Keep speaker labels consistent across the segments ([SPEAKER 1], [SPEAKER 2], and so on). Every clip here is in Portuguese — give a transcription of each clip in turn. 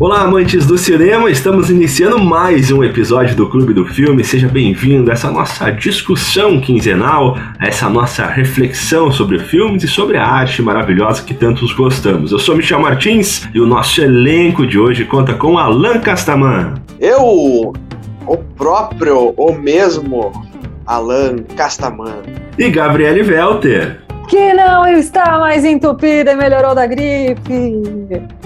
[SPEAKER 1] Olá, amantes do cinema! Estamos iniciando mais um episódio do Clube do Filme. Seja bem-vindo a essa nossa discussão quinzenal, a essa nossa reflexão sobre filmes e sobre a arte maravilhosa que tantos gostamos. Eu sou Michel Martins e o nosso elenco de hoje conta com Alan Castaman.
[SPEAKER 2] Eu, o próprio, o mesmo Alan Castaman.
[SPEAKER 1] E Gabriele Welter.
[SPEAKER 3] Que não está mais entupida e melhorou da gripe.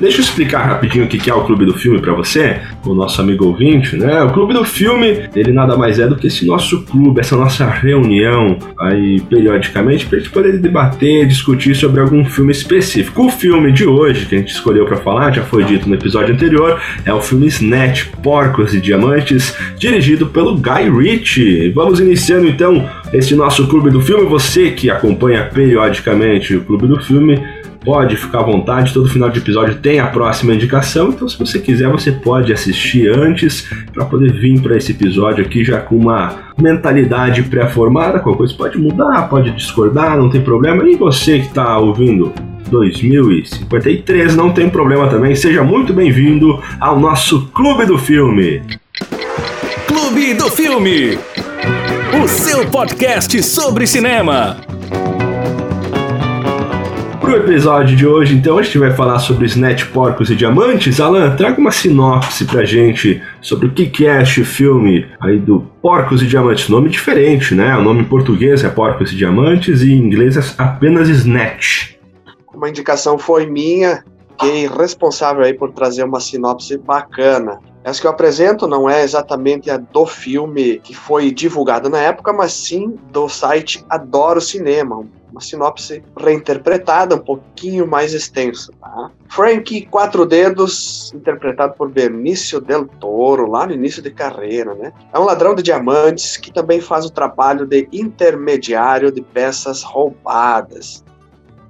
[SPEAKER 1] Deixa eu explicar rapidinho o que é o Clube do Filme para você, o nosso amigo ouvinte, né? O Clube do Filme, ele nada mais é do que esse nosso clube, essa nossa reunião aí periodicamente para gente poder debater, discutir sobre algum filme específico. O filme de hoje que a gente escolheu para falar, já foi dito no episódio anterior, é o filme Snatch, Porcos e Diamantes, dirigido pelo Guy Ritchie. Vamos iniciando então esse nosso Clube do Filme. Você que acompanha periodicamente o Clube do Filme, pode ficar à vontade, todo final de episódio tem a próxima indicação, então se você quiser você pode assistir antes para poder vir para esse episódio aqui já com uma mentalidade pré-formada, qualquer coisa pode mudar, pode discordar, não tem problema. E você que está ouvindo 2053, não tem problema também. Seja muito bem-vindo ao nosso Clube do Filme.
[SPEAKER 4] Clube do Filme, o seu podcast sobre cinema.
[SPEAKER 1] Pro episódio de hoje, então, a gente vai falar sobre Snatch Porcos e Diamantes. Alan, traga uma sinopse pra gente sobre o que é este filme aí do Porcos e Diamantes. Nome diferente, né? O nome em português é Porcos e Diamantes e em inglês é apenas Snatch.
[SPEAKER 2] Uma indicação foi minha, fiquei responsável aí por trazer uma sinopse bacana. Essa que eu apresento não é exatamente a do filme que foi divulgado na época, mas sim do site Adoro Cinema, uma sinopse reinterpretada, um pouquinho mais extensa. Tá? Frank Quatro Dedos, interpretado por Benício Del Toro, lá no início de carreira, né? É um ladrão de diamantes que também faz o trabalho de intermediário de peças roubadas.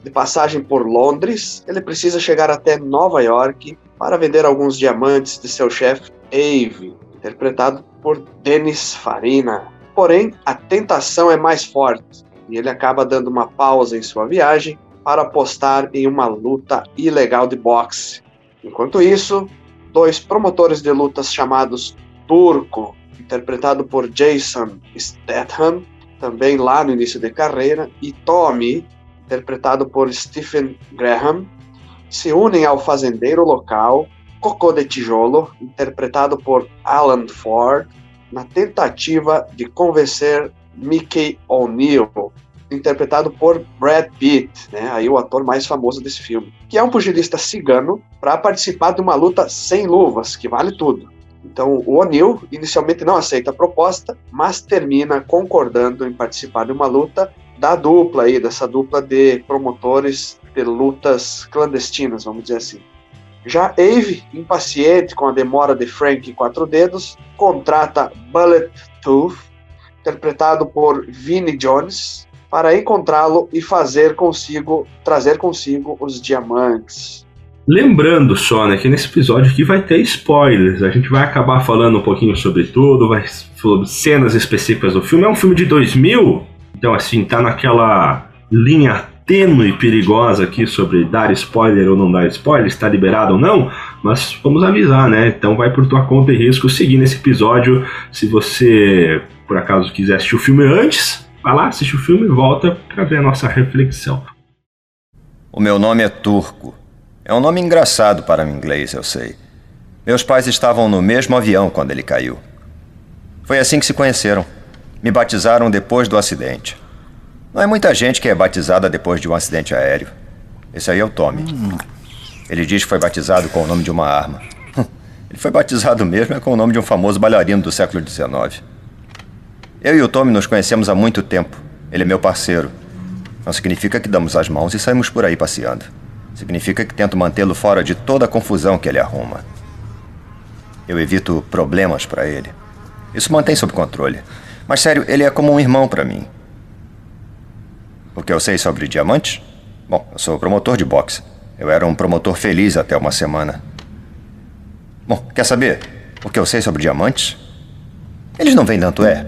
[SPEAKER 2] De passagem por Londres, ele precisa chegar até Nova York para vender alguns diamantes de seu chefe Ave, interpretado por Denis Farina. Porém, a tentação é mais forte e ele acaba dando uma pausa em sua viagem para apostar em uma luta ilegal de boxe. Enquanto isso, dois promotores de lutas chamados Turco, interpretado por Jason Statham, também lá no início de carreira, e Tommy, interpretado por Stephen Graham, se unem ao fazendeiro local Cocô de Tijolo, interpretado por Alan Ford, na tentativa de convencer Mickey O'Neill, interpretado por Brad Pitt, né, aí o ator mais famoso desse filme, que é um pugilista cigano para participar de uma luta sem luvas, que vale tudo. Então, o O'Neill inicialmente não aceita a proposta, mas termina concordando em participar de uma luta da dupla aí, dessa dupla de promotores de lutas clandestinas, vamos dizer assim. Já Ave, impaciente com a demora de Frank Quatro Dedos, contrata Bullet Tooth, interpretado por Vinnie Jones, para encontrá-lo e fazer consigo, trazer consigo os diamantes.
[SPEAKER 1] Lembrando só, né, que nesse episódio aqui vai ter spoilers. A gente vai acabar falando um pouquinho sobre tudo, vai sobre cenas específicas do filme. É um filme de 2000, então assim, tá naquela linha tênue e perigosa aqui sobre dar spoiler ou não dar spoiler, está liberado ou não, mas vamos avisar, né? Então vai por tua conta e risco seguir nesse episódio. Se você, por acaso, quiser assistir o filme antes, vai lá, assiste o filme e volta para ver a nossa reflexão.
[SPEAKER 5] O meu nome é Turco. É um nome engraçado para o inglês, eu sei. Meus pais estavam no mesmo avião quando ele caiu. Foi assim que se conheceram. Me batizaram depois do acidente. Não é muita gente que é batizada depois de um acidente aéreo. Esse aí é o Tommy. Ele diz que foi batizado com o nome de uma arma. Ele foi batizado mesmo é com o nome de um famoso bailarino do século XIX. Eu e o Tommy nos conhecemos há muito tempo. Ele é meu parceiro. Não significa que damos as mãos e saímos por aí passeando. Significa que tento mantê-lo fora de toda a confusão que ele arruma. Eu evito problemas para ele. Isso mantém sob controle. Mas sério, ele é como um irmão para mim. O que eu sei sobre diamantes? Bom, eu sou promotor de boxe. Eu era um promotor feliz até uma semana. Bom, quer saber o que eu sei sobre diamantes? Eles não vêm tanto é.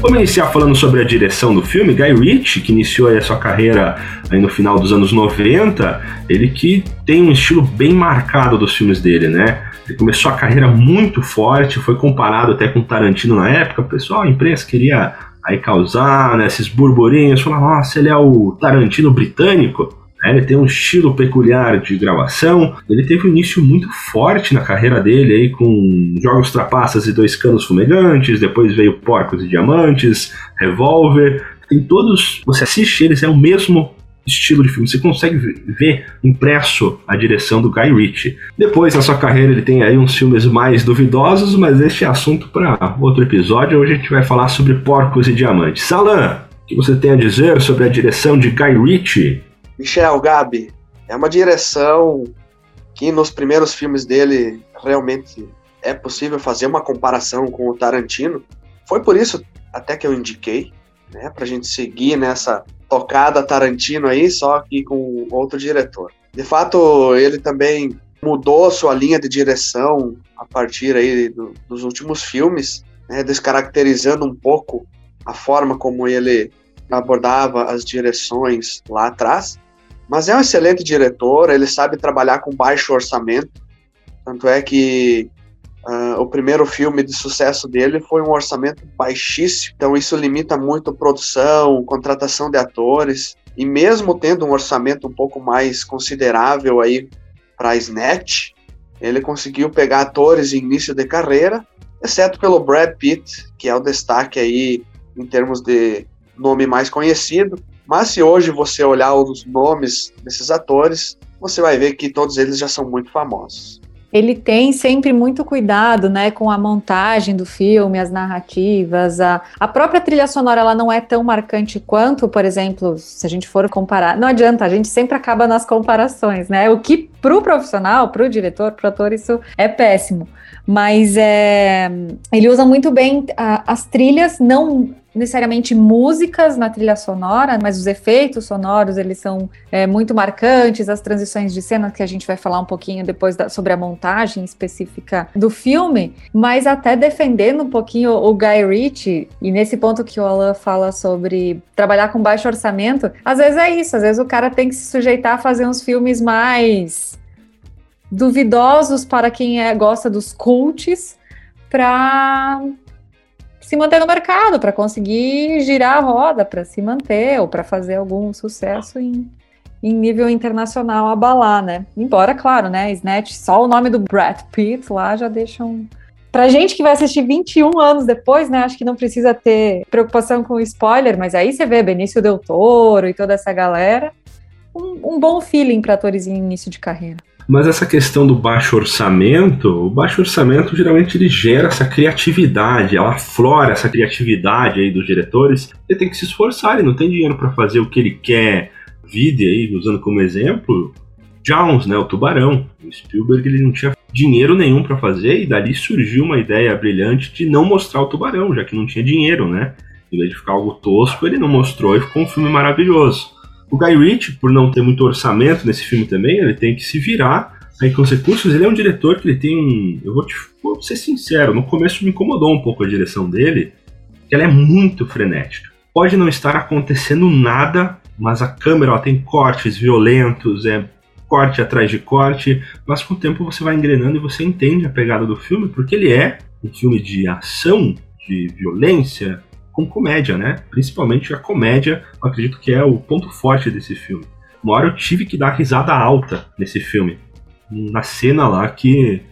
[SPEAKER 1] Vamos iniciar falando sobre a direção do filme. Guy Ritchie, que iniciou a sua carreira aí no final dos anos 90, ele que tem um estilo bem marcado dos filmes dele, né? Ele começou a carreira muito forte, foi comparado até com Tarantino na época. O pessoal, a imprensa queria aí causar né, esses burburinhos, falar, nossa, ele é o Tarantino britânico. É, ele tem um estilo peculiar de gravação. Ele teve um início muito forte na carreira dele, aí, com Jogos Trapaças e Dois Canos Fumegantes. Depois veio Porcos e Diamantes, Revolver. Tem todos. Você assiste eles, é o mesmo estilo de filme. Você consegue ver impresso a direção do Guy Ritchie. Depois, na sua carreira, ele tem aí uns filmes mais duvidosos, mas este é assunto para outro episódio. Hoje a gente vai falar sobre Porcos e Diamantes. Salan, o que você tem a dizer sobre a direção de Guy Ritchie?
[SPEAKER 2] Michel, Gabi, é uma direção que nos primeiros filmes dele realmente é possível fazer uma comparação com o Tarantino. Foi por isso até que eu indiquei, né, pra gente seguir nessa tocada Tarantino aí, só que com outro diretor. De fato, ele também mudou sua linha de direção a partir aí do, dos últimos filmes, né, descaracterizando um pouco a forma como ele abordava as direções lá atrás. Mas é um excelente diretor, ele sabe trabalhar com baixo orçamento. Tanto é que uh, o primeiro filme de sucesso dele foi um orçamento baixíssimo. Então isso limita muito produção, contratação de atores. E mesmo tendo um orçamento um pouco mais considerável aí para Snatch, ele conseguiu pegar atores em início de carreira, exceto pelo Brad Pitt, que é o destaque aí em termos de nome mais conhecido. Mas se hoje você olhar os nomes desses atores, você vai ver que todos eles já são muito famosos.
[SPEAKER 3] Ele tem sempre muito cuidado, né, com a montagem do filme, as narrativas, a, a própria trilha sonora ela não é tão marcante quanto, por exemplo, se a gente for comparar. Não adianta, a gente sempre acaba nas comparações, né? O que para o profissional, para o diretor, para o ator, isso é péssimo. Mas é, ele usa muito bem a, as trilhas, não necessariamente músicas na trilha sonora, mas os efeitos sonoros eles são é, muito marcantes, as transições de cena que a gente vai falar um pouquinho depois da, sobre a montagem específica do filme, mas até defendendo um pouquinho o Guy Ritchie, e nesse ponto que o Alan fala sobre trabalhar com baixo orçamento, às vezes é isso, às vezes o cara tem que se sujeitar a fazer uns filmes mais duvidosos para quem é, gosta dos cults, para se manter no mercado, para conseguir girar a roda, para se manter ou para fazer algum sucesso em, em nível internacional abalar, né? Embora, claro, né, Snatch, só o nome do Brad Pitt lá já deixa um... Pra gente que vai assistir 21 anos depois, né, acho que não precisa ter preocupação com spoiler, mas aí você vê Benício Del Toro e toda essa galera, um, um bom feeling para atores em início de carreira.
[SPEAKER 1] Mas essa questão do baixo orçamento, o baixo orçamento geralmente ele gera essa criatividade, ela aflora essa criatividade aí dos diretores. Ele tem que se esforçar, ele não tem dinheiro para fazer o que ele quer. Vide aí, usando como exemplo, Jones, né, o Tubarão. O Spielberg ele não tinha dinheiro nenhum para fazer e dali surgiu uma ideia brilhante de não mostrar o Tubarão, já que não tinha dinheiro, né? Em vez de ficar algo tosco, ele não mostrou e ficou um filme maravilhoso. O Guy Ritchie, por não ter muito orçamento nesse filme também, ele tem que se virar aí com os recursos. Ele é um diretor que ele tem um. Eu vou, te, vou ser sincero, no começo me incomodou um pouco a direção dele, que ela é muito frenética. Pode não estar acontecendo nada, mas a câmera tem cortes violentos, é corte atrás de corte, mas com o tempo você vai engrenando e você entende a pegada do filme, porque ele é um filme de ação, de violência, com comédia, né? Principalmente a comédia, acredito que é o ponto forte desse filme. Uma hora eu tive que dar risada alta nesse filme. Na cena lá que.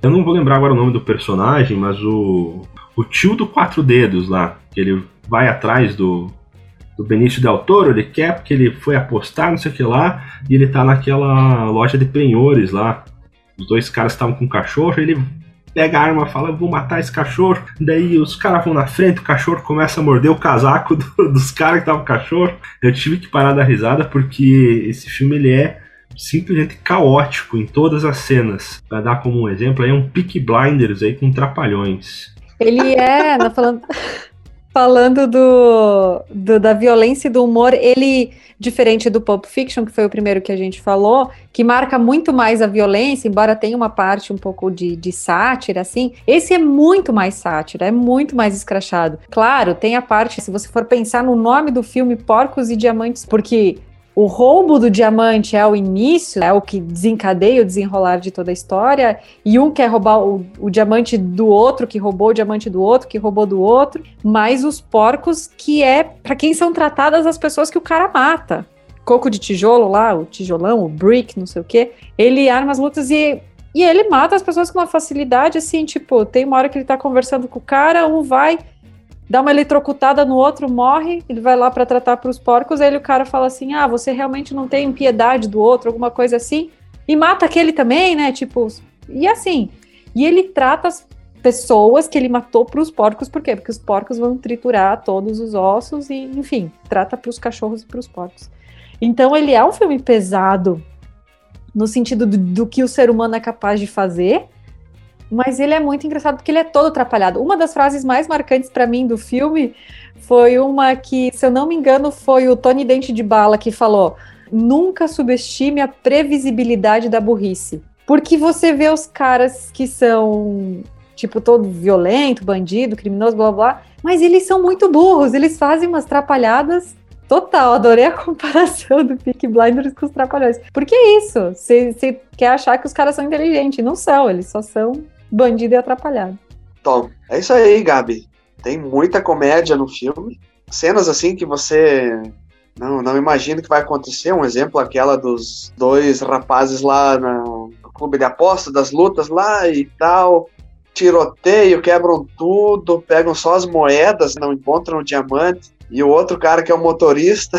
[SPEAKER 1] Eu não vou lembrar agora o nome do personagem, mas o. O tio do quatro dedos lá, que ele vai atrás do, do Benício Del Toro, ele quer porque ele foi apostar, não sei o que lá, e ele tá naquela loja de penhores lá. Os dois caras estavam com um cachorro, ele pega a arma fala, vou matar esse cachorro. Daí os caras vão na frente, o cachorro começa a morder o casaco do, dos caras que tava com o cachorro. Eu tive que parar da risada porque esse filme ele é simplesmente caótico em todas as cenas. Pra dar como um exemplo, aí é um Peak Blinders aí com trapalhões.
[SPEAKER 3] Ele é, não falando falando do, do, da violência e do humor, ele, diferente do Pulp Fiction, que foi o primeiro que a gente falou, que marca muito mais a violência, embora tenha uma parte um pouco de, de sátira, assim, esse é muito mais sátira, é muito mais escrachado. Claro, tem a parte, se você for pensar no nome do filme, Porcos e Diamantes, porque o roubo do diamante é o início, é o que desencadeia o desenrolar de toda a história, e um quer roubar o, o, diamante do outro, que roubou o diamante do outro, que roubou do outro, mas os porcos, que é para quem são tratadas as pessoas que o cara mata. Coco de tijolo lá, o tijolão, o brick, não sei o quê, ele arma as lutas e e ele mata as pessoas com uma facilidade, assim, tipo, tem uma hora que ele tá conversando com o cara, um vai, dá uma eletrocutada no outro, morre, ele vai lá para tratar para os porcos, aí o cara fala assim: "Ah, você realmente não tem piedade do outro", alguma coisa assim, e mata aquele também, né? Tipo, e assim. E ele trata as pessoas que ele matou para os porcos, por quê? Porque os porcos vão triturar todos os ossos e, enfim, trata para os cachorros e para os porcos. Então ele é um filme pesado no sentido do, do que o ser humano é capaz de fazer, mas ele é muito engraçado porque ele é todo atrapalhado. Uma das frases mais marcantes para mim do filme foi uma que, se eu não me engano, foi o Tony Dente de Bala que falou: "Nunca subestime a previsibilidade da burrice". Porque você vê os caras que são tipo todo violento, bandido, criminoso, blá blá, mas eles são muito burros, eles fazem umas atrapalhadas Total, adorei a comparação do Peak Blinders com os Trapalhões. Porque é isso, você quer achar que os caras são inteligentes, não são, eles só são bandido e atrapalhado.
[SPEAKER 2] Tom, é isso aí, Gabi. Tem muita comédia no filme. Cenas assim que você não, não imagina que vai acontecer. Um exemplo, aquela dos dois rapazes lá no clube de aposta, das lutas lá e tal. Tiroteio, quebram tudo, pegam só as moedas, não encontram o diamante. E o outro cara que é o motorista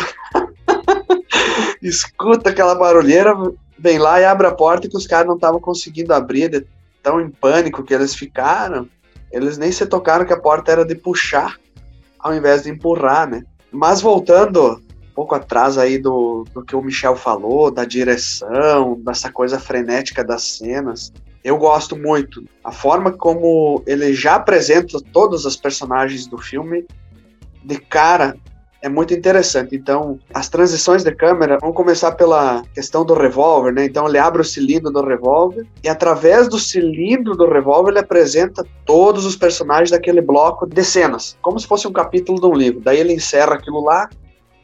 [SPEAKER 2] escuta aquela barulheira, vem lá e abre a porta que os caras não estavam conseguindo abrir tão em pânico que eles ficaram, eles nem se tocaram que a porta era de puxar ao invés de empurrar, né? Mas voltando um pouco atrás aí do, do que o Michel falou, da direção, dessa coisa frenética das cenas, eu gosto muito. A forma como ele já apresenta todos os personagens do filme, de cara, é muito interessante. Então, as transições de câmera vão começar pela questão do revólver, né? Então, ele abre o cilindro do revólver e, através do cilindro do revólver, ele apresenta todos os personagens daquele bloco de cenas, como se fosse um capítulo de um livro. Daí, ele encerra aquilo lá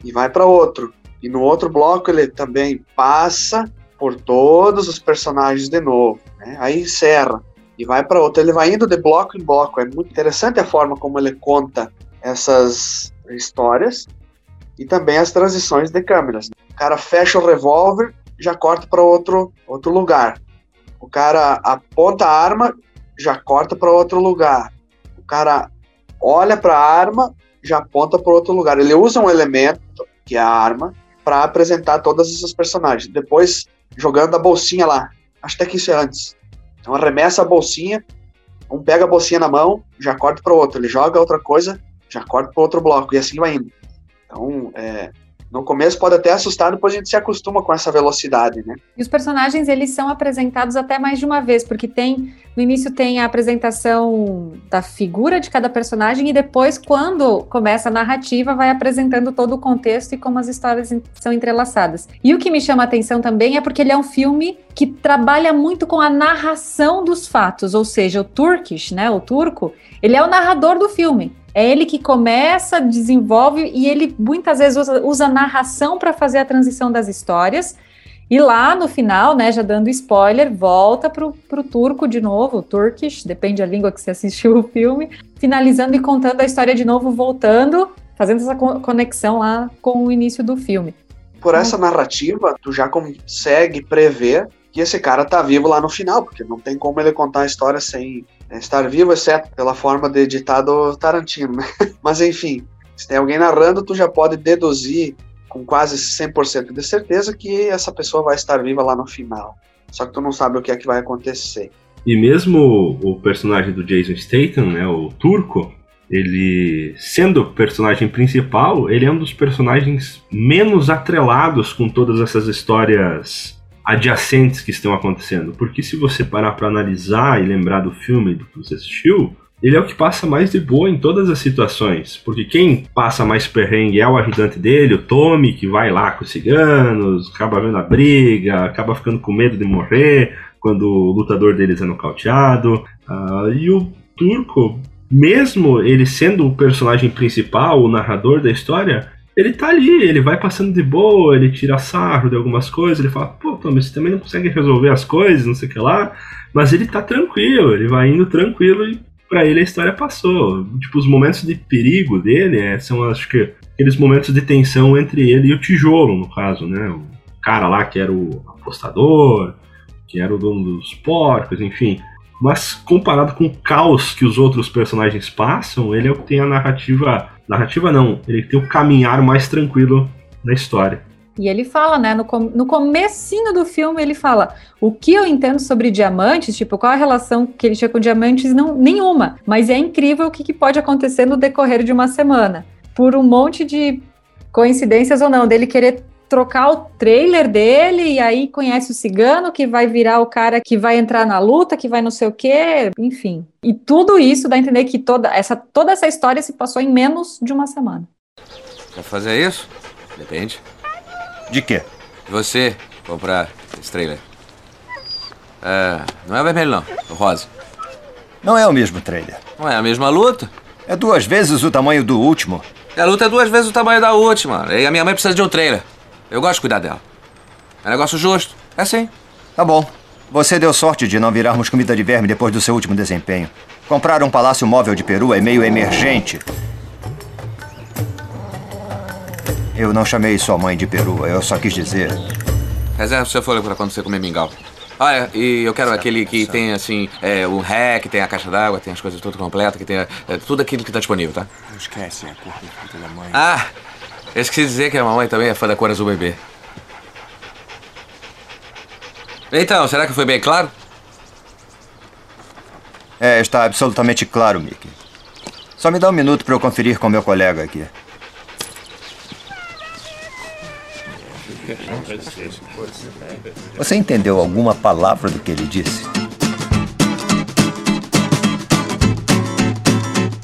[SPEAKER 2] e vai para outro. E no outro bloco, ele também passa por todos os personagens de novo. Né? Aí encerra e vai para outro. Ele vai indo de bloco em bloco. É muito interessante a forma como ele conta essas histórias e também as transições de câmeras. O cara fecha o revólver, já corta para outro, outro lugar. O cara aponta a arma, já corta para outro lugar. O cara olha para a arma, já aponta para outro lugar. Ele usa um elemento, que é a arma, para apresentar todas essas personagens. Depois, jogando a bolsinha lá. Acho até que isso é antes. Então, arremessa a bolsinha, um pega a bolsinha na mão, já corta para outro. Ele joga outra coisa, já corta para outro bloco, e assim vai indo. Então, é, no começo pode até assustar, depois a gente se acostuma com essa velocidade, né?
[SPEAKER 3] E os personagens, eles são apresentados até mais de uma vez, porque tem, no início tem a apresentação da figura de cada personagem e depois, quando começa a narrativa, vai apresentando todo o contexto e como as histórias são entrelaçadas. E o que me chama a atenção também é porque ele é um filme que trabalha muito com a narração dos fatos, ou seja, o Turkish, né, o turco, ele é o narrador do filme. É ele que começa, desenvolve e ele muitas vezes usa, usa narração para fazer a transição das histórias. E lá no final, né, já dando spoiler, volta para o turco de novo, Turkish, depende da língua que você assistiu o filme, finalizando e contando a história de novo, voltando, fazendo essa conexão lá com o início do filme.
[SPEAKER 2] Por essa narrativa, tu já consegue prever que esse cara tá vivo lá no final, porque não tem como ele contar a história sem é estar vivo, exceto pela forma de ditado Tarantino, né? Mas enfim, se tem alguém narrando, tu já pode deduzir com quase 100% de certeza que essa pessoa vai estar viva lá no final. Só que tu não sabe o que é que vai acontecer.
[SPEAKER 1] E mesmo o personagem do Jason Statham, né, o turco, ele sendo o personagem principal, ele é um dos personagens menos atrelados com todas essas histórias adjacentes que estão acontecendo. Porque se você parar para analisar e lembrar do filme do que você assistiu, ele é o que passa mais de boa em todas as situações. Porque quem passa mais perrengue é o ajudante dele, o Tommy, que vai lá com os ciganos, acaba vendo a briga, acaba ficando com medo de morrer quando o lutador deles é nocauteado. Uh, e o Turco, mesmo ele sendo o personagem principal, o narrador da história, ele tá ali, ele vai passando de boa, ele tira sarro de algumas coisas, ele fala, pô, Tommy, você também não consegue resolver as coisas, não sei o que lá. Mas ele tá tranquilo, ele vai indo tranquilo e para ele a história passou. Tipo, os momentos de perigo dele é, são, acho que, aqueles momentos de tensão entre ele e o tijolo, no caso, né? O cara lá que era o apostador, que era o dono dos porcos, enfim. Mas comparado com o caos que os outros personagens passam, ele é o que tem a narrativa. Narrativa não, ele tem o caminhar mais tranquilo na história.
[SPEAKER 3] E ele fala, né, no, com, no comecinho do filme, ele fala, o que eu entendo sobre diamantes, tipo, qual a relação que ele tinha com diamantes, não, nenhuma. Mas é incrível o que, que pode acontecer no decorrer de uma semana. Por um monte de coincidências ou não, dele querer trocar o trailer dele e aí conhece o cigano que vai virar o cara que vai entrar na luta, que vai não sei o quê, enfim. E tudo isso dá a entender que toda essa, toda essa história se passou em menos de uma semana.
[SPEAKER 6] Quer fazer isso? Depende.
[SPEAKER 5] De quê?
[SPEAKER 6] Você comprar esse trailer. É, não é o vermelho, não. É o rosa.
[SPEAKER 5] Não é o mesmo trailer.
[SPEAKER 6] Não é a mesma luta?
[SPEAKER 5] É duas vezes o tamanho do último.
[SPEAKER 6] A luta é duas vezes o tamanho da última. E a minha mãe precisa de um trailer. Eu gosto de cuidar dela. É negócio justo. É assim.
[SPEAKER 5] Tá bom. Você deu sorte de não virarmos comida de verme depois do seu último desempenho. Comprar um palácio móvel de Peru é meio emergente. Eu não chamei sua mãe de peru, eu só quis dizer.
[SPEAKER 6] Reserva o seu fôlego pra quando você comer mingau. Ah, é, e eu quero certo, aquele que certo. tem, assim, é, o ré, que tem a caixa d'água, tem as coisas tudo completas, que tem é, tudo aquilo que tá disponível, tá?
[SPEAKER 7] Não esquece, é a cor perfeita da mãe.
[SPEAKER 6] Ah, eu esqueci de dizer que a mamãe também é fã da cor azul bebê. Então, será que foi bem claro?
[SPEAKER 5] É, está absolutamente claro, Mickey. Só me dá um minuto para eu conferir com meu colega aqui. Você entendeu alguma palavra do que ele disse?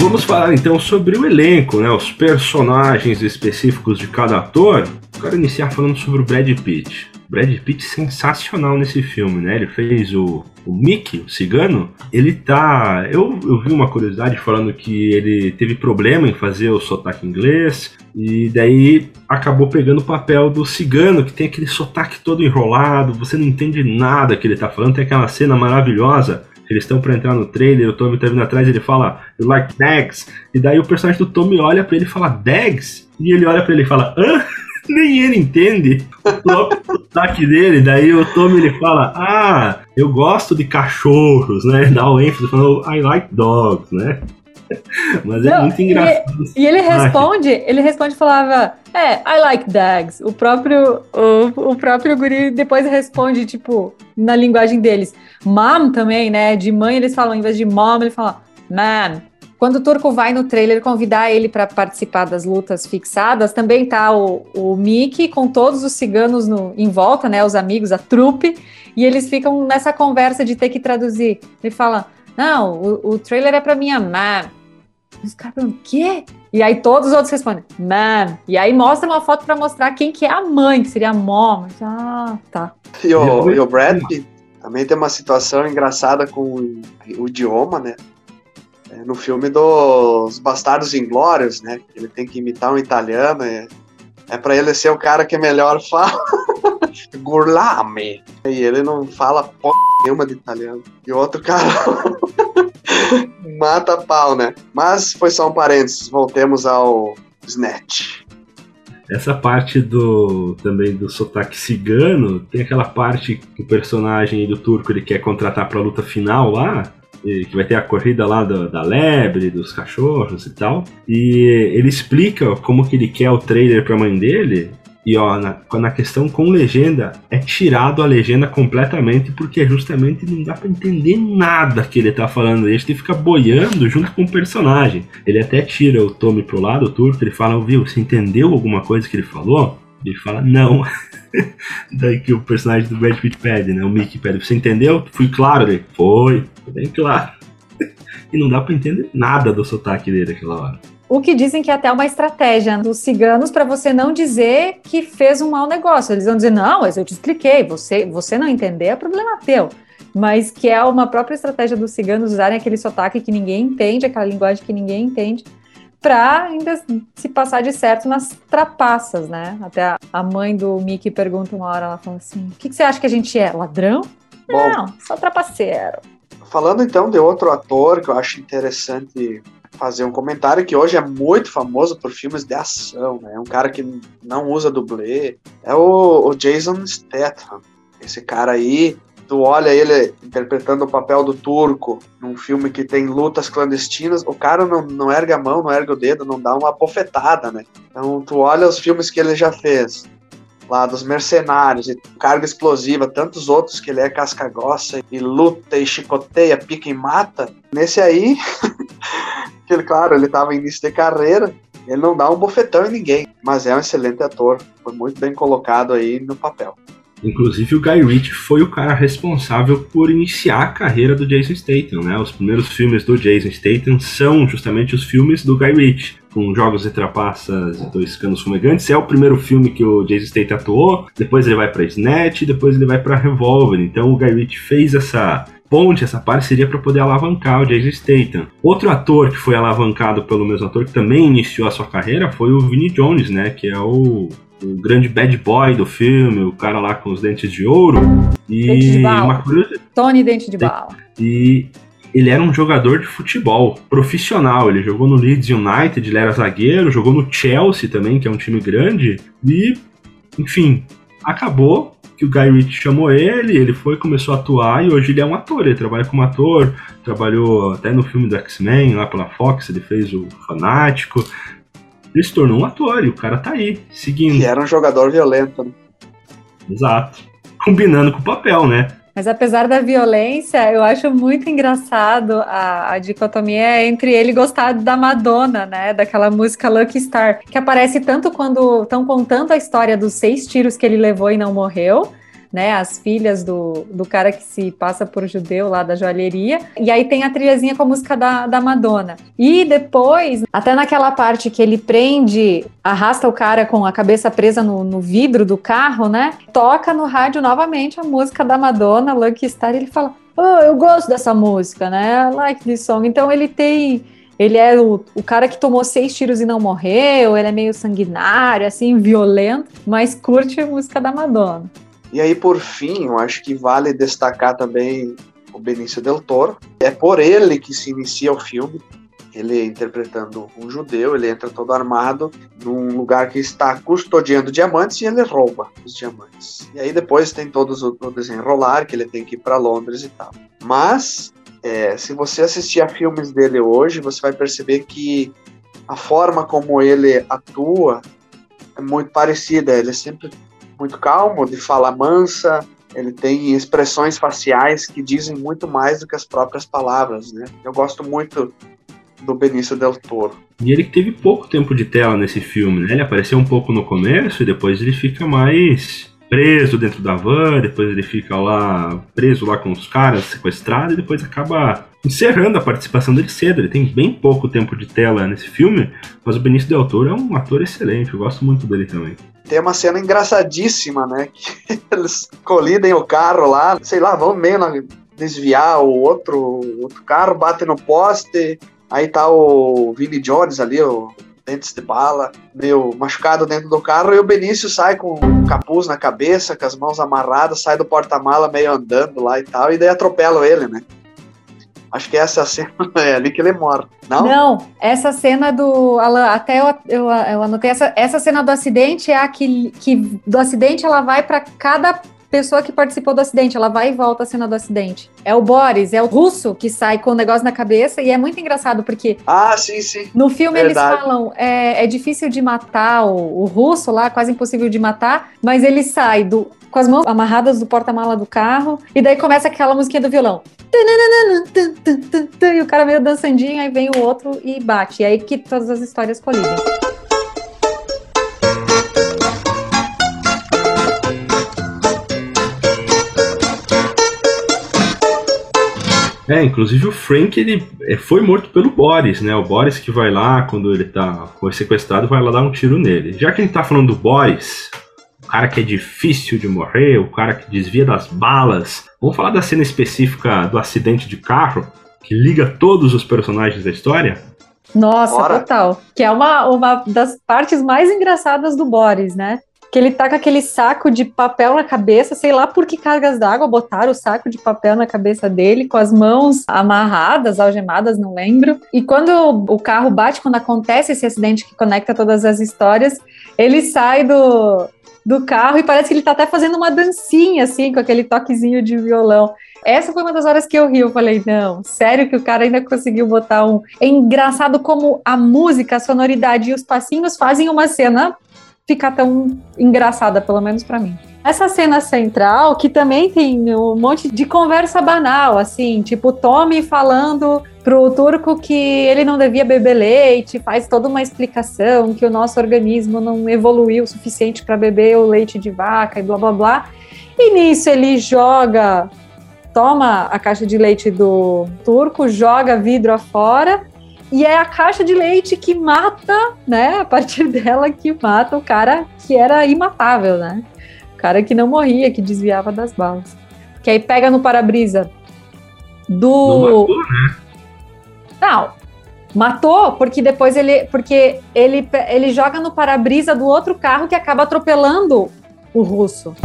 [SPEAKER 1] Vamos falar então sobre o elenco, né? Os personagens específicos de cada ator. Quero iniciar falando sobre o Brad Pitt. Brad Pitt sensacional nesse filme, né? Ele fez o, o Mickey, o cigano. Ele tá. Eu, eu vi uma curiosidade falando que ele teve problema em fazer o sotaque inglês. E daí acabou pegando o papel do cigano, que tem aquele sotaque todo enrolado, você não entende nada que ele tá falando. Tem aquela cena maravilhosa eles estão para entrar no trailer, o Tommy tá vindo atrás, ele fala, you like Dags? E daí o personagem do Tommy olha para ele e fala, Dags? E ele olha para ele e fala, hã? nem ele entende o sotaque dele. Daí o Tommy ele fala: Ah, eu gosto de cachorros, né? Dá o ênfase falando I like dogs, né? Mas é Não, muito engraçado.
[SPEAKER 3] E, e ele responde, ele responde falava, é, I like dogs. O próprio, o, o próprio guri depois responde, tipo, na linguagem deles. Mom também, né? De mãe eles falam, em vez de mom, ele fala, man. Quando o Turco vai no trailer convidar ele para participar das lutas fixadas, também tá o, o Mickey com todos os ciganos no, em volta, né? Os amigos, a trupe, e eles ficam nessa conversa de ter que traduzir. Ele fala: Não, o, o trailer é para minha mãe. Os caras falam, quê? E aí todos os outros respondem, man. E aí mostra uma foto para mostrar quem que é a mãe, que seria a mom. Ah, tá.
[SPEAKER 2] E o, e o Brad também tem uma situação engraçada com o idioma, né? É, no filme dos Bastardos Inglórios, né? Ele tem que imitar um italiano. É, é para ele ser o cara que melhor fala. Gurlame. E ele não fala p nenhuma de italiano. E o outro cara mata pau, né? Mas foi só um parênteses. Voltemos ao Snatch.
[SPEAKER 1] Essa parte do também do sotaque cigano, tem aquela parte que o personagem do turco ele quer contratar para a luta final lá, que vai ter a corrida lá do, da lebre, dos cachorros e tal. E ele explica como que ele quer o trailer pra mãe dele. E ó, na, na questão com legenda, é tirado a legenda completamente, porque justamente não dá para entender nada que ele tá falando. Gente fica boiando junto com o personagem. Ele até tira o Tommy pro lado, o turco, ele fala, viu, você entendeu alguma coisa que ele falou? Ele fala, não. Daí que o personagem do Brad Pitt pede, né? O Mickey pede, você entendeu? Fui claro, ele, foi, foi bem claro. e não dá pra entender nada do sotaque dele naquela hora.
[SPEAKER 3] O que dizem que é até uma estratégia dos ciganos para você não dizer que fez um mau negócio. Eles vão dizer, não, mas eu te expliquei, você, você não entender é problema teu. Mas que é uma própria estratégia dos ciganos usarem aquele sotaque que ninguém entende, aquela linguagem que ninguém entende, para ainda se passar de certo nas trapaças, né? Até a mãe do Mickey pergunta uma hora, ela fala assim, o que, que você acha que a gente é, ladrão?
[SPEAKER 2] Bom.
[SPEAKER 3] Não, só trapaceiro.
[SPEAKER 2] Falando então de outro ator que eu acho interessante fazer um comentário que hoje é muito famoso por filmes de ação, né? É um cara que não usa dublê, é o, o Jason Statham. Esse cara aí, tu olha ele interpretando o papel do turco num filme que tem lutas clandestinas, o cara não, não erga a mão, não erga o dedo, não dá uma bofetada, né? Então tu olha os filmes que ele já fez, lá dos mercenários e carga explosiva, tantos outros que ele é casca grossa e luta e chicoteia, pica e mata. Nesse aí, que ele, claro, ele estava em início de carreira, ele não dá um bofetão em ninguém, mas é um excelente ator, foi muito bem colocado aí no papel.
[SPEAKER 1] Inclusive o Guy Ritchie foi o cara responsável por iniciar a carreira do Jason Statham, né? Os primeiros filmes do Jason Statham são justamente os filmes do Guy Ritchie, com Jogos e Trapaças e Dois Canos Fumegantes. É o primeiro filme que o Jason Statham atuou, depois ele vai para Snatch, depois ele vai para Revolver. Então o Guy Ritchie fez essa ponte, essa parceria para poder alavancar o Jason Statham. Outro ator que foi alavancado pelo mesmo ator que também iniciou a sua carreira foi o Vinnie Jones, né? Que é o o grande bad boy do filme, o cara lá com os dentes de ouro. E
[SPEAKER 3] Dente de bala. Tony Dente de Bala.
[SPEAKER 1] E ele era um jogador de futebol profissional. Ele jogou no Leeds United, ele era zagueiro, jogou no Chelsea também, que é um time grande. E, enfim, acabou que o Guy Ritchie chamou ele, ele foi, começou a atuar e hoje ele é um ator. Ele trabalha como ator, trabalhou até no filme do X-Men lá pela Fox, ele fez o Fanático. Ele se tornou um ator e o cara tá aí, seguindo.
[SPEAKER 2] Que era um jogador violento, né?
[SPEAKER 1] Exato. Combinando com o papel, né?
[SPEAKER 3] Mas apesar da violência, eu acho muito engraçado a, a dicotomia entre ele gostar da Madonna, né? Daquela música Lucky Star, que aparece tanto quando estão contando a história dos seis tiros que ele levou e não morreu, né? As filhas do, do cara que se passa por judeu lá da joalheria. E aí tem a trilhazinha com a música da, da Madonna. E depois, até naquela parte que ele prende, arrasta o cara com a cabeça presa no, no vidro do carro, né? Toca no rádio novamente a música da Madonna, Lucky Star, e ele fala: Oh, eu gosto dessa música, né? I like this song. Então ele tem. Ele é o, o cara que tomou seis tiros e não morreu, ele é meio sanguinário, assim, violento, mas curte a música da Madonna.
[SPEAKER 2] E aí, por fim, eu acho que vale destacar também o Benício Del Toro. É por ele que se inicia o filme. Ele interpretando um judeu, ele entra todo armado num lugar que está custodiando diamantes e ele rouba os diamantes. E aí depois tem todos o, o desenrolar, que ele tem que ir para Londres e tal. Mas, é, se você assistir a filmes dele hoje, você vai perceber que a forma como ele atua é muito parecida. Ele sempre muito calmo, de fala mansa, ele tem expressões faciais que dizem muito mais do que as próprias palavras, né? Eu gosto muito do Benício Del Toro.
[SPEAKER 1] E ele teve pouco tempo de tela nesse filme, né? Ele apareceu um pouco no começo e depois ele fica mais preso dentro da van, depois ele fica lá preso lá com os caras, sequestrado, e depois acaba encerrando a participação dele cedo. Ele tem bem pouco tempo de tela nesse filme, mas o Benício Del Toro é um ator excelente, eu gosto muito dele também.
[SPEAKER 2] Tem uma cena engraçadíssima, né? Que eles colidem o carro lá, sei lá, vão meio na- desviar o outro, outro carro, bate no poste, aí tá o Vinnie Jones ali, o dentes de bala, meio machucado dentro do carro, e o Benício sai com um capuz na cabeça, com as mãos amarradas, sai do porta-mala meio andando lá e tal, e daí atropelam ele, né? Acho que essa é a cena é ali que ele morre. Não?
[SPEAKER 3] Não, essa cena do. Alan, até eu, eu, eu anotei. Essa, essa cena do acidente é a que, que do acidente ela vai para cada pessoa que participou do acidente. Ela vai e volta a cena do acidente. É o Boris, é o russo que sai com o negócio na cabeça. E é muito engraçado porque
[SPEAKER 2] Ah, sim, sim.
[SPEAKER 3] no filme
[SPEAKER 2] Verdade.
[SPEAKER 3] eles falam é, é difícil de matar o, o russo lá, quase impossível de matar, mas ele sai do, com as mãos amarradas do porta-mala do carro, e daí começa aquela musiquinha do violão. E o cara meio dançandinho, aí vem o outro e bate. E aí que todas as histórias colidem.
[SPEAKER 1] É, inclusive o Frank ele é, foi morto pelo Boris, né? O Boris que vai lá, quando ele tá foi sequestrado, vai lá dar um tiro nele. Já que a gente tá falando do Boris, o cara que é difícil de morrer, o cara que desvia das balas, vamos falar da cena específica do acidente de carro, que liga todos os personagens da história?
[SPEAKER 3] Nossa, Bora. total. Que é uma, uma das partes mais engraçadas do Boris, né? Que ele tá com aquele saco de papel na cabeça, sei lá por que cargas d'água botaram o saco de papel na cabeça dele, com as mãos amarradas, algemadas, não lembro. E quando o carro bate, quando acontece esse acidente que conecta todas as histórias, ele sai do, do carro e parece que ele tá até fazendo uma dancinha, assim, com aquele toquezinho de violão. Essa foi uma das horas que eu ri. Eu falei, não, sério que o cara ainda conseguiu botar um. É engraçado como a música, a sonoridade e os passinhos fazem uma cena ficar tão engraçada, pelo menos para mim. Essa cena central, que também tem um monte de conversa banal, assim, tipo Tommy falando pro turco que ele não devia beber leite, faz toda uma explicação que o nosso organismo não evoluiu o suficiente para beber o leite de vaca e blá blá blá. E nisso ele joga, toma a caixa de leite do turco, joga vidro afora e é a caixa de leite que mata, né? A partir dela que mata o cara que era imatável, né? O cara que não morria, que desviava das balas. Que aí pega no para-brisa do. Não, matou, né? não, matou porque depois ele, porque ele, ele joga no para-brisa do outro carro que acaba atropelando o russo.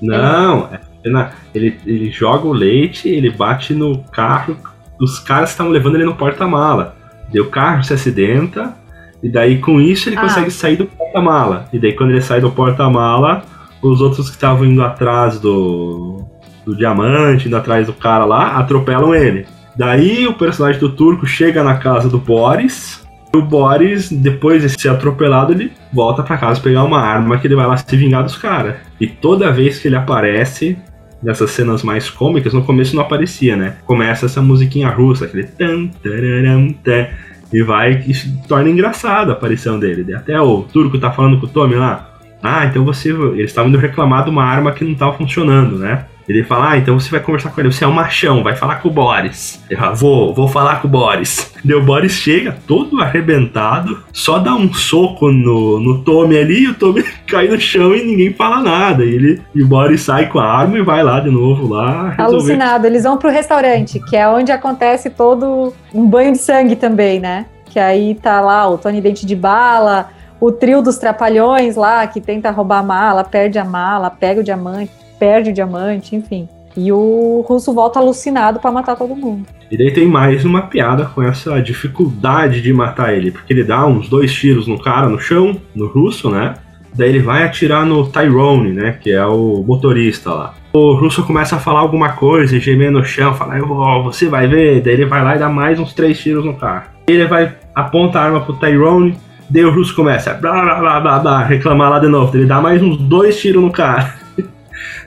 [SPEAKER 1] Não, ele, ele, ele joga o leite, ele bate no carro dos caras que estavam levando ele no porta-mala. O carro se acidenta, e daí com isso ele ah. consegue sair do porta-mala. E daí quando ele sai do porta-mala, os outros que estavam indo atrás do, do diamante, indo atrás do cara lá, atropelam ele. Daí o personagem do turco chega na casa do Boris. E o Boris, depois de ser atropelado, ele volta para casa pegar uma arma que ele vai lá se vingar dos caras. E toda vez que ele aparece, nessas cenas mais cômicas, no começo não aparecia, né? Começa essa musiquinha russa, aquele tan, tararam, tan, e vai e torna engraçada a aparição dele. Até o turco tá falando com o Tommy lá. Ah, então você. Eles estavam indo reclamar de uma arma que não tava funcionando, né? Ele fala, ah, então você vai conversar com ele, você é um machão, vai falar com o Boris. Ele fala, vou, vou falar com o Boris. Daí o Boris chega todo arrebentado, só dá um soco no, no Tommy ali, e o Tommy cai no chão e ninguém fala nada. E, ele, e o Boris sai com a arma e vai lá de novo lá.
[SPEAKER 3] Resolver. Alucinado, eles vão pro restaurante, que é onde acontece todo um banho de sangue também, né? Que aí tá lá o Tony Dente de Bala, o trio dos trapalhões lá, que tenta roubar a mala, perde a mala, pega o diamante perde o diamante, enfim. E o russo volta alucinado para matar todo mundo.
[SPEAKER 1] E daí tem mais uma piada com essa dificuldade de matar ele, porque ele dá uns dois tiros no cara no chão, no russo, né? Daí ele vai atirar no Tyrone, né? Que é o motorista lá. O russo começa a falar alguma coisa, gemer no chão, fala, oh, você vai ver. Daí ele vai lá e dá mais uns três tiros no cara. Ele vai, aponta a arma pro Tyrone, daí o russo começa blá, blá, blá, blá, blá, reclamar lá de novo. Ele dá mais uns dois tiros no cara.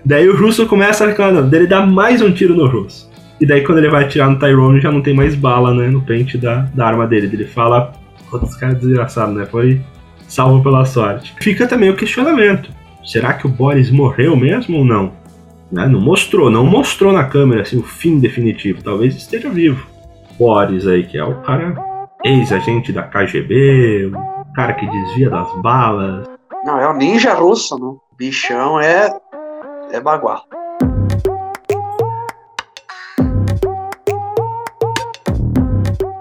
[SPEAKER 1] Daí o Russo começa a reclamar, ele dá mais um tiro no Russo. E daí quando ele vai atirar no Tyrone já não tem mais bala, né, no pente da, da arma dele. Ele fala, outros caras desgraçados, né, foi salvo pela sorte. Fica também o questionamento, será que o Boris morreu mesmo ou não? Né, não mostrou, não mostrou na câmera assim, o fim definitivo, talvez esteja vivo. Boris aí, que é o cara ex-agente da KGB, o cara que desvia das balas.
[SPEAKER 2] Não, é o ninja russo, né? Bichão é é bagual.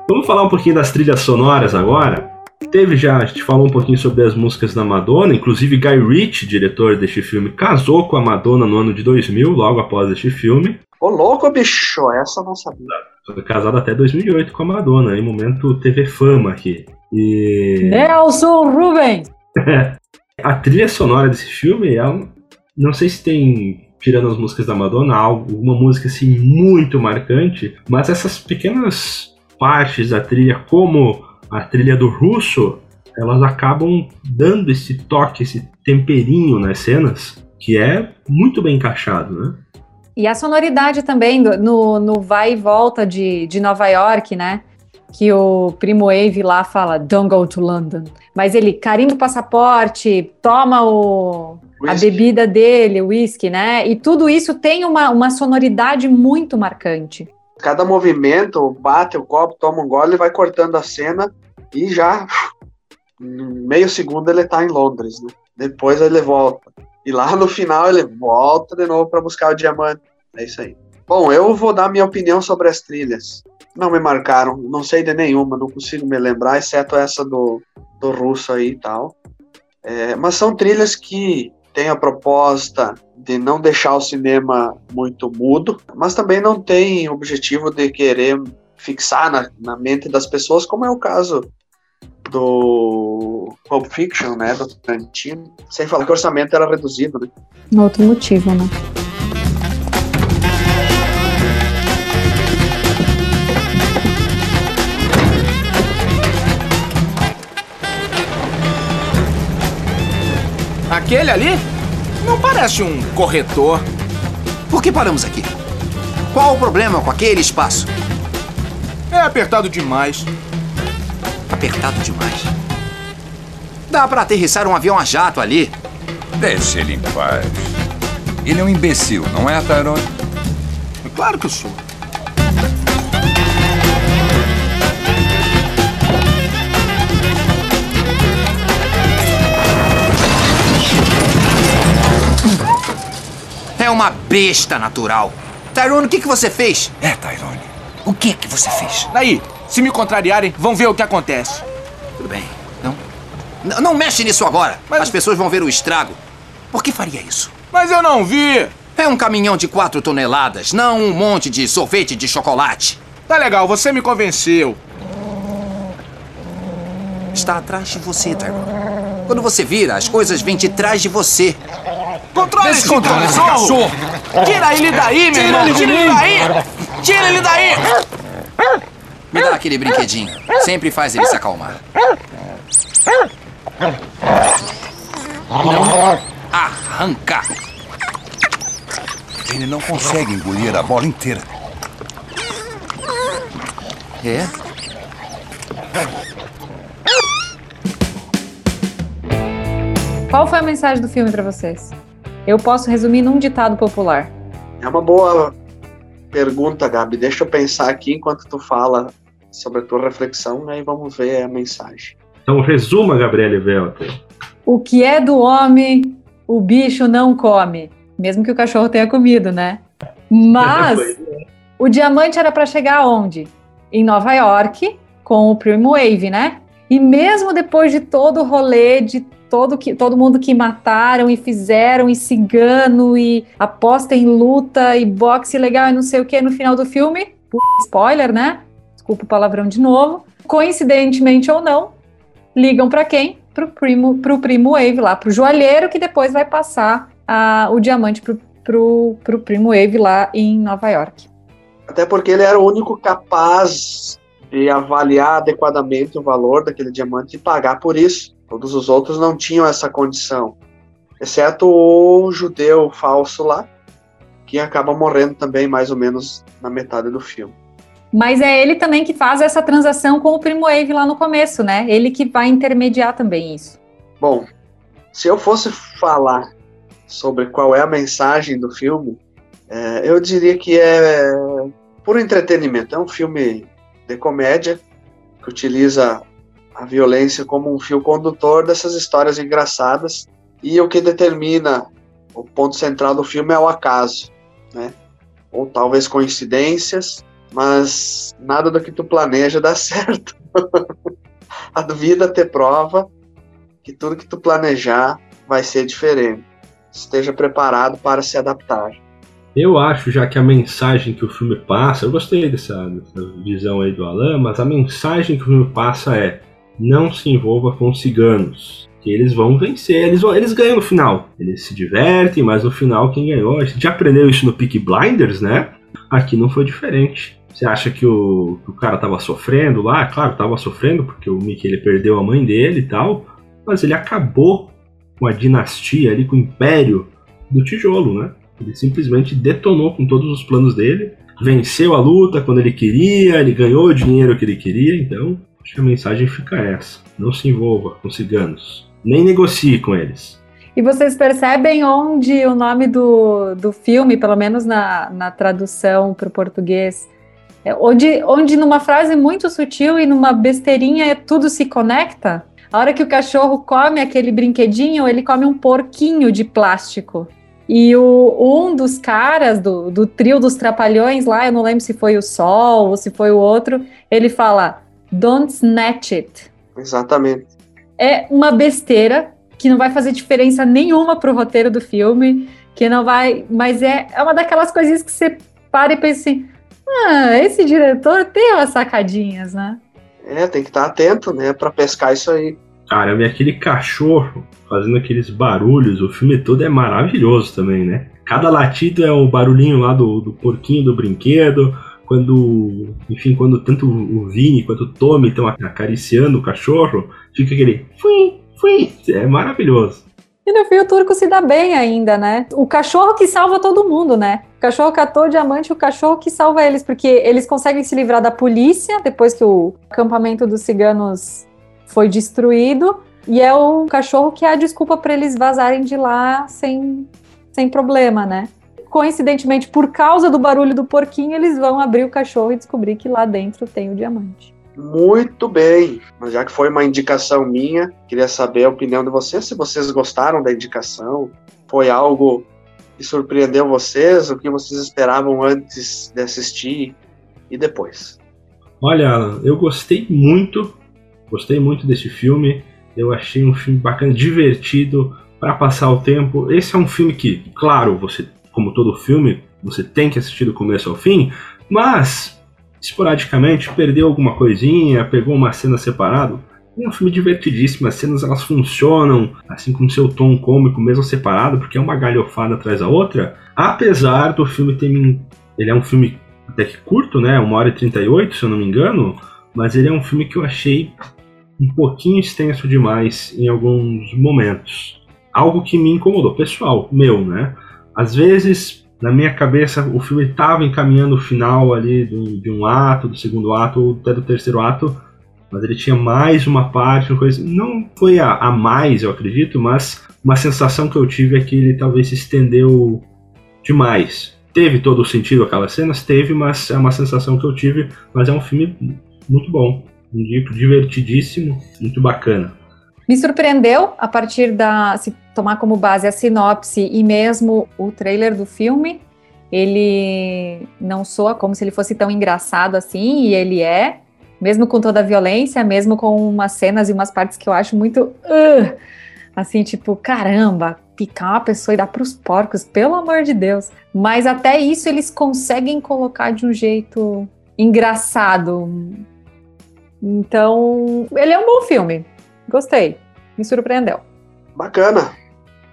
[SPEAKER 1] Vamos falar um pouquinho das trilhas sonoras agora. Teve já, a gente falou um pouquinho sobre as músicas da Madonna, inclusive Guy Ritchie, diretor deste filme, casou com a Madonna no ano de 2000, logo após este filme.
[SPEAKER 2] Ô louco, bicho, essa eu não sabia.
[SPEAKER 1] Foi casado até 2008 com a Madonna, em momento TV Fama aqui. E...
[SPEAKER 3] Nelson Rubens!
[SPEAKER 1] a trilha sonora desse filme é um, não sei se tem, tirando as músicas da Madonna, alguma música assim muito marcante, mas essas pequenas partes da trilha, como a trilha do Russo, elas acabam dando esse toque, esse temperinho nas cenas, que é muito bem encaixado, né?
[SPEAKER 3] E a sonoridade também no, no vai e volta de, de Nova York, né? Que o primo Ave lá fala, don't go to London. Mas ele carimba o passaporte, toma o, a bebida dele, o whisky, né? E tudo isso tem uma, uma sonoridade muito marcante.
[SPEAKER 2] Cada movimento, bate o copo, toma um gole, ele vai cortando a cena e já meio segundo ele tá em Londres, né? Depois ele volta. E lá no final ele volta de novo para buscar o diamante. É isso aí. Bom, eu vou dar minha opinião sobre as trilhas. Não me marcaram, não sei de nenhuma, não consigo me lembrar, exceto essa do, do russo aí e tal. É, mas são trilhas que têm a proposta de não deixar o cinema muito mudo, mas também não tem objetivo de querer fixar na, na mente das pessoas, como é o caso do Pulp Fiction, né, do Tarantino. Sem falar que o orçamento era reduzido, né?
[SPEAKER 3] Outro motivo, né?
[SPEAKER 8] Aquele ali? Não parece um corretor.
[SPEAKER 9] Por que paramos aqui? Qual o problema com aquele espaço?
[SPEAKER 8] É apertado demais.
[SPEAKER 9] Apertado demais. Dá para aterrissar um avião a jato ali.
[SPEAKER 10] Deixe ele em paz. Ele é um imbecil, não é, Tyrone?
[SPEAKER 8] Claro que eu sou.
[SPEAKER 9] É uma besta natural. Tyrone, o que, que você fez?
[SPEAKER 10] É, Tyrone. O que que você fez?
[SPEAKER 8] Daí, se me contrariarem, vão ver o que acontece.
[SPEAKER 9] Tudo bem. Não. N- não mexe nisso agora.
[SPEAKER 8] Mas-
[SPEAKER 9] As pessoas vão ver o estrago. Por que faria isso?
[SPEAKER 8] Mas eu não vi.
[SPEAKER 9] É um caminhão de quatro toneladas, não um monte de sorvete de chocolate.
[SPEAKER 8] Tá legal, você me convenceu.
[SPEAKER 9] Está atrás de você, Tyrone. Quando você vira, as coisas vêm de trás de você.
[SPEAKER 8] Controle esse
[SPEAKER 10] Descontrole esse
[SPEAKER 8] cachorro. Tira ele daí, meu irmão. Tira ele daí. Tira ele daí.
[SPEAKER 9] Me dá aquele brinquedinho. Sempre faz ele se acalmar. Não arranca.
[SPEAKER 10] Ele não consegue engolir a bola inteira.
[SPEAKER 9] É?
[SPEAKER 3] Qual foi a mensagem do filme pra vocês? Eu posso resumir num ditado popular.
[SPEAKER 2] É uma boa pergunta, Gabi. Deixa eu pensar aqui enquanto tu fala sobre a tua reflexão, aí vamos ver a mensagem.
[SPEAKER 1] Então resuma, Gabriele Velter.
[SPEAKER 3] O que é do homem, o bicho não come. Mesmo que o cachorro tenha comido, né? Mas o diamante era para chegar aonde? Em Nova York, com o Primo Wave, né? E mesmo depois de todo o rolê, de todo, que, todo mundo que mataram e fizeram, e cigano, e aposta em luta, e boxe legal, e não sei o que, no final do filme, spoiler, né? Desculpa o palavrão de novo. Coincidentemente ou não, ligam para quem? Pro primo, pro primo Wave lá, pro joalheiro, que depois vai passar a- o diamante pro, pro, pro primo Wave lá em Nova York.
[SPEAKER 2] Até porque ele era o único capaz de avaliar adequadamente o valor daquele diamante e pagar por isso. Todos os outros não tinham essa condição, exceto o judeu falso lá, que acaba morrendo também mais ou menos na metade do filme.
[SPEAKER 3] Mas é ele também que faz essa transação com o primo Wave lá no começo, né? Ele que vai intermediar também isso.
[SPEAKER 2] Bom, se eu fosse falar sobre qual é a mensagem do filme, é, eu diria que é puro entretenimento. É um filme de comédia que utiliza a violência como um fio condutor dessas histórias engraçadas e o que determina o ponto central do filme é o acaso, né? Ou talvez coincidências, mas nada do que tu planeja dá certo. a vida te prova que tudo que tu planejar vai ser diferente. Esteja preparado para se adaptar.
[SPEAKER 1] Eu acho já que a mensagem que o filme passa, eu gostei dessa, dessa visão aí do Alan, mas a mensagem que o filme passa é não se envolva com ciganos. Que eles vão vencer, eles, vão, eles ganham no final. Eles se divertem, mas no final quem ganhou? A gente já aprendeu isso no Peak Blinders, né? Aqui não foi diferente. Você acha que o, que o cara tava sofrendo lá? Claro, tava sofrendo, porque o Mickey ele perdeu a mãe dele e tal. Mas ele acabou com a dinastia ali, com o império do tijolo, né? Ele simplesmente detonou com todos os planos dele, venceu a luta quando ele queria, ele ganhou o dinheiro que ele queria, então acho que a mensagem fica essa: não se envolva com ciganos, nem negocie com eles.
[SPEAKER 3] E vocês percebem onde o nome do, do filme, pelo menos na, na tradução para o português, É, onde, onde numa frase muito sutil e numa besteirinha tudo se conecta. A hora que o cachorro come aquele brinquedinho, ele come um porquinho de plástico. E o, um dos caras do, do trio dos trapalhões lá, eu não lembro se foi o Sol ou se foi o outro, ele fala: Don't snatch it.
[SPEAKER 2] Exatamente.
[SPEAKER 3] É uma besteira que não vai fazer diferença nenhuma pro roteiro do filme, que não vai. Mas é, é uma daquelas coisinhas que você para e pensa assim: ah, esse diretor tem umas sacadinhas, né?
[SPEAKER 2] É, tem que estar atento, né, para pescar isso aí.
[SPEAKER 1] Cara, ver aquele cachorro fazendo aqueles barulhos, o filme todo é maravilhoso também, né? Cada latido é o barulhinho lá do, do porquinho do brinquedo, quando, enfim, quando tanto o Vini quanto o Tommy estão acariciando o cachorro, fica aquele fui, fui, é maravilhoso.
[SPEAKER 3] E no fim o turco se dá bem ainda, né? O cachorro que salva todo mundo, né? O cachorro catou o diamante, o cachorro que salva eles, porque eles conseguem se livrar da polícia depois que o acampamento dos ciganos foi destruído. E é o cachorro que é a desculpa para eles vazarem de lá sem, sem problema, né? Coincidentemente, por causa do barulho do porquinho, eles vão abrir o cachorro e descobrir que lá dentro tem o diamante.
[SPEAKER 2] Muito bem, mas já que foi uma indicação minha, queria saber a opinião de vocês, se vocês gostaram da indicação, foi algo que surpreendeu vocês, o que vocês esperavam antes de assistir e depois.
[SPEAKER 1] Olha, eu gostei muito, gostei muito desse filme, eu achei um filme bacana, divertido para passar o tempo. Esse é um filme que, claro, você, como todo filme, você tem que assistir do começo ao fim, mas esporadicamente perdeu alguma coisinha, pegou uma cena separado. É um filme divertidíssimo, as cenas elas funcionam, assim com seu tom cômico, mesmo separado, porque é uma galhofada atrás da outra. Apesar do filme ter. Ele é um filme até que curto, né? Uma hora e 38, se eu não me engano. Mas ele é um filme que eu achei um pouquinho extenso demais em alguns momentos. Algo que me incomodou, pessoal, meu, né? Às vezes na minha cabeça o filme estava encaminhando o final ali de, um ato, do segundo ato ou até do terceiro ato, mas ele tinha mais uma parte, uma coisa. Não foi a, a, mais, eu acredito, mas uma sensação que eu tive é que ele talvez se estendeu demais. Teve todo o sentido aquelas cenas? Teve, mas é uma sensação que eu tive. Mas é um filme muito bom, um dito divertidíssimo, muito bacana.
[SPEAKER 3] Me surpreendeu a partir da se tomar como base a sinopse e mesmo o trailer do filme. Ele não soa como se ele fosse tão engraçado assim, e ele é, mesmo com toda a violência, mesmo com umas cenas e umas partes que eu acho muito uh, assim, tipo, caramba, picar uma pessoa e dar para os porcos, pelo amor de Deus. Mas até isso eles conseguem colocar de um jeito engraçado. Então, ele é um bom filme. Gostei. Me surpreendeu.
[SPEAKER 2] Bacana.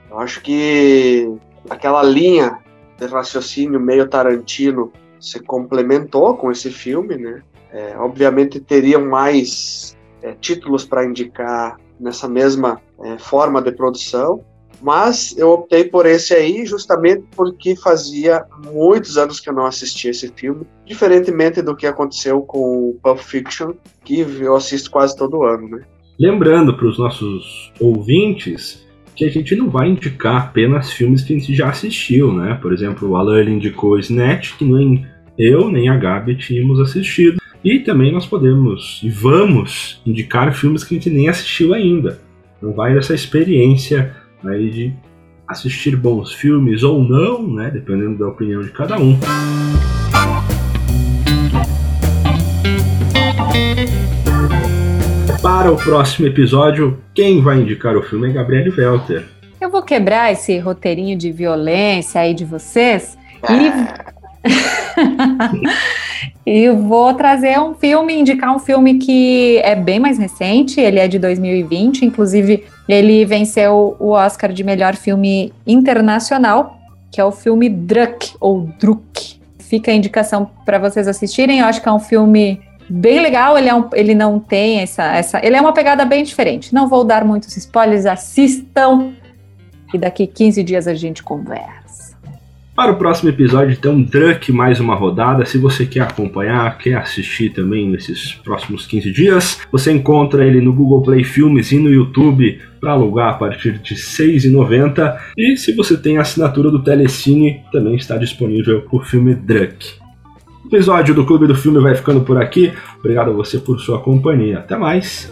[SPEAKER 2] Eu acho que aquela linha de raciocínio meio Tarantino se complementou com esse filme, né? É, obviamente teriam mais é, títulos para indicar nessa mesma é, forma de produção, mas eu optei por esse aí justamente porque fazia muitos anos que eu não assistia esse filme, diferentemente do que aconteceu com o Pulp Fiction, que eu assisto quase todo ano, né?
[SPEAKER 1] Lembrando para os nossos ouvintes que a gente não vai indicar apenas filmes que a gente já assistiu, né? Por exemplo, o Alan indicou Snatch, que nem eu nem a Gabi tínhamos assistido. E também nós podemos e vamos indicar filmes que a gente nem assistiu ainda. Não vai dessa experiência aí de assistir bons filmes ou não, né? Dependendo da opinião de cada um. Para o próximo episódio, quem vai indicar o filme é Gabriele Welter.
[SPEAKER 3] Eu vou quebrar esse roteirinho de violência aí de vocês e. e vou trazer um filme, indicar um filme que é bem mais recente, ele é de 2020, inclusive ele venceu o Oscar de melhor filme internacional, que é o filme Druck, ou Druk. Fica a indicação para vocês assistirem, eu acho que é um filme bem legal. Ele, é um, ele não tem essa, essa. Ele é uma pegada bem diferente. Não vou dar muitos spoilers, assistam. E daqui 15 dias a gente conversa.
[SPEAKER 1] Para o próximo episódio, então, Drunk mais uma rodada. Se você quer acompanhar, quer assistir também nesses próximos 15 dias, você encontra ele no Google Play Filmes e no YouTube para alugar a partir de R$ 6,90. E se você tem assinatura do Telecine, também está disponível o filme Drunk. O episódio do Clube do Filme vai ficando por aqui. Obrigado a você por sua companhia. Até mais.